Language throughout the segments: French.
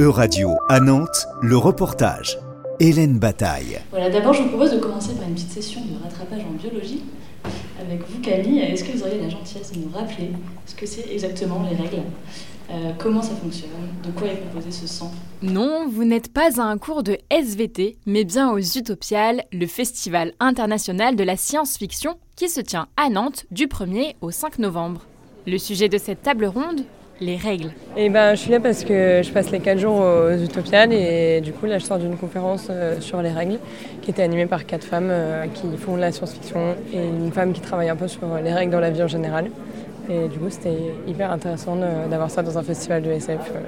E-Radio à Nantes, le reportage. Hélène Bataille. Voilà, d'abord, je vous propose de commencer par une petite session de rattrapage en biologie. Avec vous, Camille, est-ce que vous auriez la gentillesse de nous rappeler ce que c'est exactement les règles? Euh, Comment ça fonctionne? De quoi est composé ce sang? Non, vous n'êtes pas à un cours de SVT, mais bien aux Utopiales, le festival international de la science-fiction qui se tient à Nantes du 1er au 5 novembre. Le sujet de cette table ronde, les règles. Et ben, je suis là parce que je passe les 4 jours aux Utopiales et du coup là je sors d'une conférence euh, sur les règles qui était animée par quatre femmes euh, qui font de la science-fiction et une femme qui travaille un peu sur les règles dans la vie en général. Et du coup c'était hyper intéressant d'avoir ça dans un festival de SF. Euh,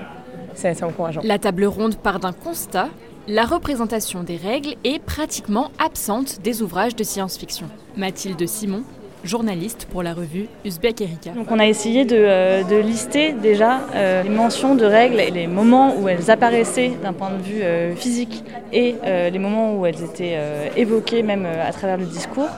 c'est assez encourageant. La table ronde part d'un constat. La représentation des règles est pratiquement absente des ouvrages de science-fiction. Mathilde Simon, journaliste pour la revue Uzbek Erika. Donc on a essayé de, euh, lister déjà euh, les mentions de règles et les moments où elles apparaissaient d'un point de vue euh, physique et les moments où elles étaient évoquées même à travers le discours.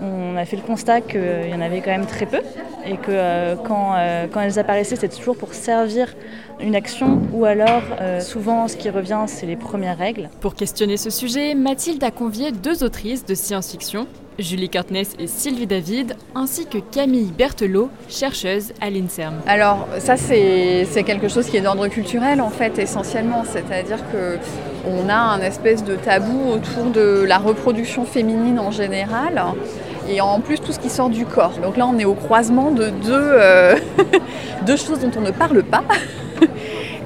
On a fait le constat qu'il y en avait quand même très peu et que quand, quand elles apparaissaient c'était toujours pour servir une action ou alors souvent ce qui revient c'est les premières règles. Pour questionner ce sujet, Mathilde a convié deux autrices de science-fiction Julie Cartness et Sylvie David, ainsi que Camille Berthelot, chercheuse à l'INSERM. Alors ça c'est quelque chose qui est d'ordre culturel en fait essentiellement, c'est-à-dire que on a un espèce de tabou autour de la reproduction féminine en général et en plus tout ce qui sort du corps. Donc là on est au croisement de deux, euh, choses dont on ne parle pas.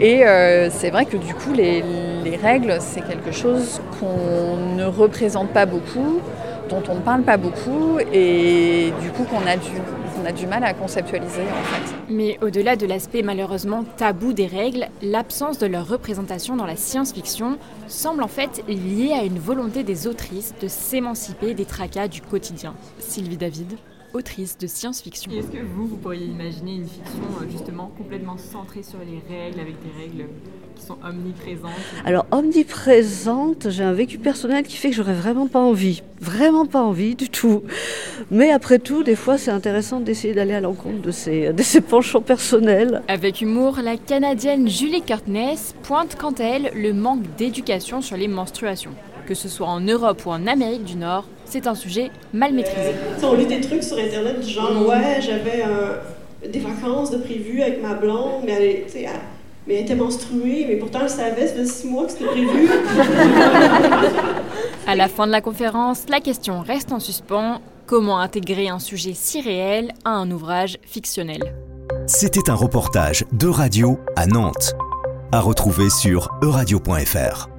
Et euh, c'est vrai que du coup les règles c'est quelque chose qu'on ne représente pas beaucoup dont on ne parle pas beaucoup et du coup qu'on a du, a du mal à conceptualiser en fait. Mais au-delà de l'aspect malheureusement tabou des règles, l'absence de leur représentation dans la science-fiction semble en fait liée à une volonté des autrices de s'émanciper des tracas du quotidien. Sylvie David autrice de science-fiction. Est-ce que vous, vous pourriez imaginer une fiction euh, justement complètement centrée sur les règles, avec des règles qui sont omniprésentes? Alors omniprésente, j'ai un vécu personnel qui fait que j'aurais vraiment pas envie, vraiment pas envie du tout. Mais après tout, des fois, c'est intéressant d'essayer d'aller à l'encontre de ces, de ces penchants personnels. Avec humour, la Canadienne Julie Curtness pointe quant à elle le manque d'éducation sur les menstruations que ce soit en Europe ou en Amérique du Nord, c'est un sujet mal maîtrisé. on lit des trucs sur Internet du genre, ouais, j'avais des vacances de prévues avec ma blonde, mais elle, mais elle était menstruée, mais pourtant elle savait, ça faisait six mois que c'était prévu. à la fin de la conférence, la question reste en suspens. Comment intégrer un sujet si réel à un ouvrage fictionnel? C'était un reportage de radio à Nantes, à retrouver sur euradio.fr.